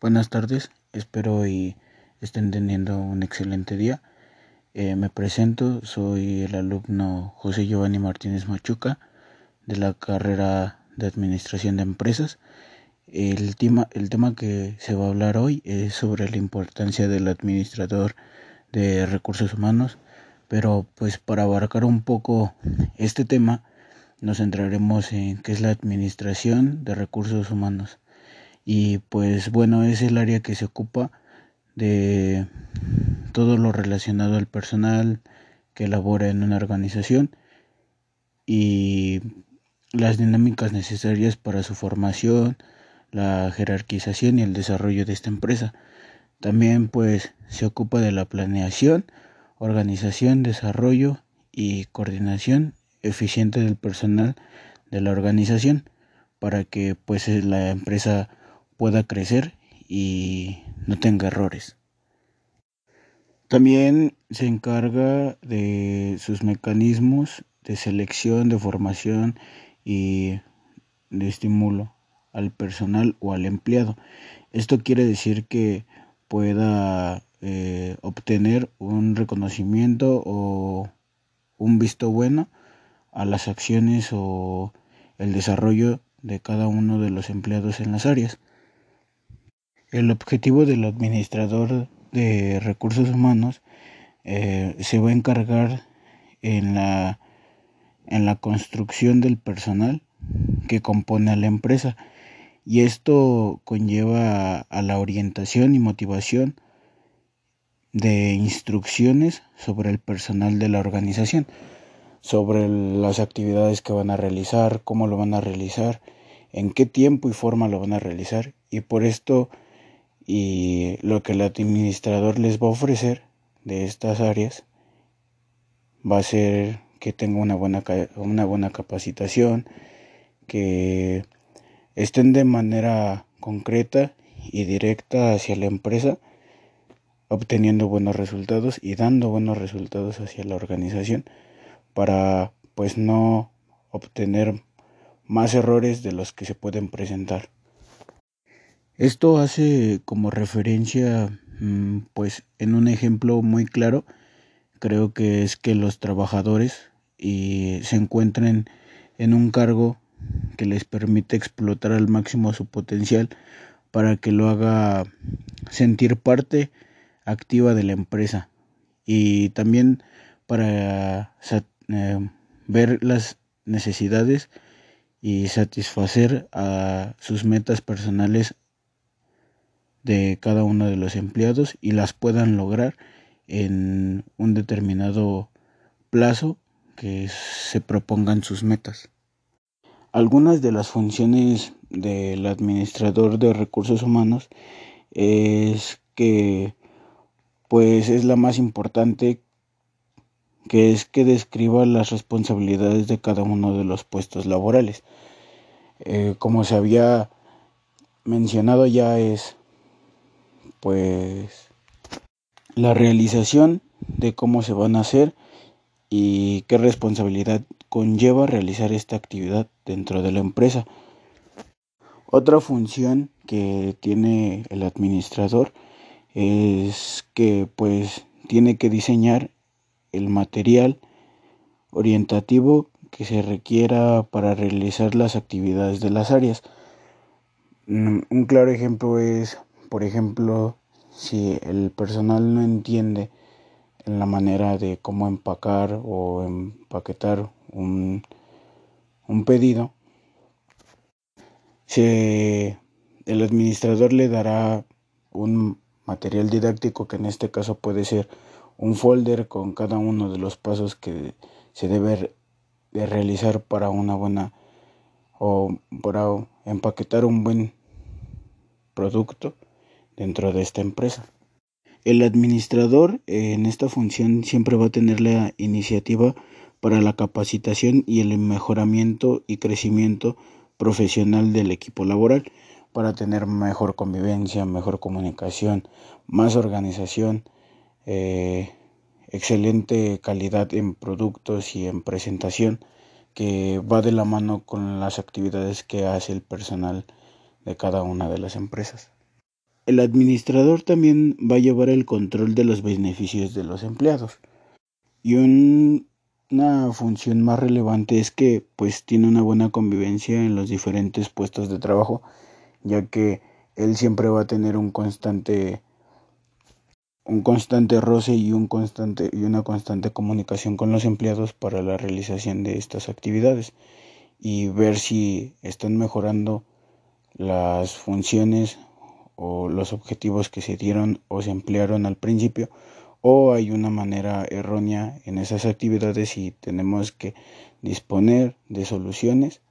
Buenas tardes, espero y estén teniendo un excelente día. Eh, me presento, soy el alumno José Giovanni Martínez Machuca de la carrera de Administración de Empresas. El tema, el tema que se va a hablar hoy es sobre la importancia del administrador de recursos humanos, pero pues para abarcar un poco este tema nos centraremos en qué es la administración de recursos humanos y pues bueno es el área que se ocupa de todo lo relacionado al personal que labora en una organización y las dinámicas necesarias para su formación, la jerarquización y el desarrollo de esta empresa. También pues se ocupa de la planeación, organización, desarrollo y coordinación eficiente del personal de la organización para que pues la empresa pueda crecer y no tenga errores. También se encarga de sus mecanismos de selección, de formación y de estímulo al personal o al empleado. Esto quiere decir que pueda eh, obtener un reconocimiento o un visto bueno a las acciones o el desarrollo de cada uno de los empleados en las áreas. El objetivo del administrador de recursos humanos eh, se va a encargar en la, en la construcción del personal que compone a la empresa. Y esto conlleva a la orientación y motivación de instrucciones sobre el personal de la organización, sobre las actividades que van a realizar, cómo lo van a realizar, en qué tiempo y forma lo van a realizar. Y por esto y lo que el administrador les va a ofrecer de estas áreas va a ser que tenga una buena, una buena capacitación, que estén de manera concreta y directa hacia la empresa, obteniendo buenos resultados y dando buenos resultados hacia la organización para pues no obtener más errores de los que se pueden presentar. Esto hace como referencia, mm, pues en un ejemplo muy claro, creo que es que los trabajadores y se encuentren en un cargo que les permite explotar al máximo su potencial para que lo haga sentir parte activa de la empresa. Y también para eh, ver las necesidades y satisfacer a sus metas personales de cada uno de los empleados y las puedan lograr en un determinado plazo que se propongan sus metas. Algunas de las funciones del administrador de recursos humanos es que pues es la más importante que es que describa las responsabilidades de cada uno de los puestos laborales. Eh, como se había mencionado ya es pues la realización de cómo se van a hacer y qué responsabilidad conlleva realizar esta actividad dentro de la empresa. Otra función que tiene el administrador es que pues tiene que diseñar el material orientativo que se requiera para realizar las actividades de las áreas. Mm, un claro ejemplo es por ejemplo, si el personal no entiende en la manera de cómo empacar o empaquetar un, un pedido, el administrador le dará un material didáctico que en este caso puede ser un folder con cada uno de los pasos que se debe de realizar para una buena o para empaquetar un buen producto dentro de esta empresa. El administrador eh, en esta función siempre va a tener la iniciativa para la capacitación y el mejoramiento y crecimiento profesional del equipo laboral para tener mejor convivencia, mejor comunicación, más organización, eh, excelente calidad en productos y en presentación que va de la mano con las actividades que hace el personal de cada una de las empresas. El administrador también va a llevar el control de los beneficios de los empleados. Y una función más relevante es que pues tiene una buena convivencia en los diferentes puestos de trabajo, ya que él siempre va a tener un constante un constante roce y un constante y una constante comunicación con los empleados para la realización de estas actividades y ver si están mejorando las funciones o los objetivos que se dieron o se emplearon al principio o hay una manera errónea en esas actividades y tenemos que disponer de soluciones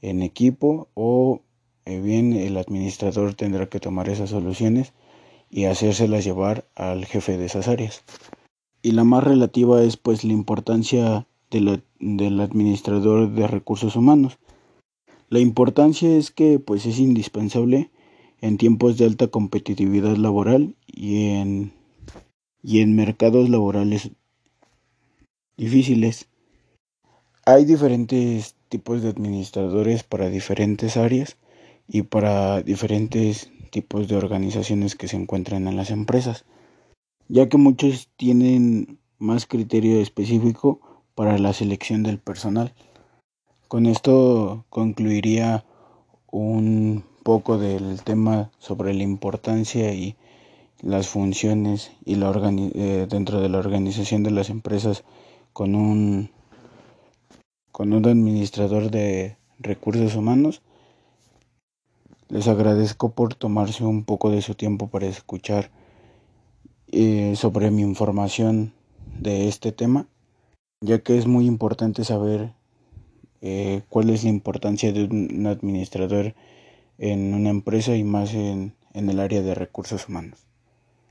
en equipo o eh, bien el administrador tendrá que tomar esas soluciones y hacérselas llevar al jefe de esas áreas. Y la más relativa es pues la importancia del administrador de recursos humanos. La importancia es que pues es indispensable en tiempos de alta competitividad laboral y en, y en mercados laborales difíciles. Hay diferentes tipos de administradores para diferentes áreas y para diferentes tipos de organizaciones que se encuentran en las empresas, ya que muchos tienen más criterio específico para la selección del personal. Con esto concluiría un poco del tema sobre la importancia y las funciones y la eh, dentro de la organización de las empresas con un con un administrador de recursos humanos les agradezco por tomarse un poco de su tiempo para escuchar eh, sobre mi información de este tema, ya que es muy importante saber eh, cuál es la importancia de un administrador en una empresa y más en el área de recursos humanos.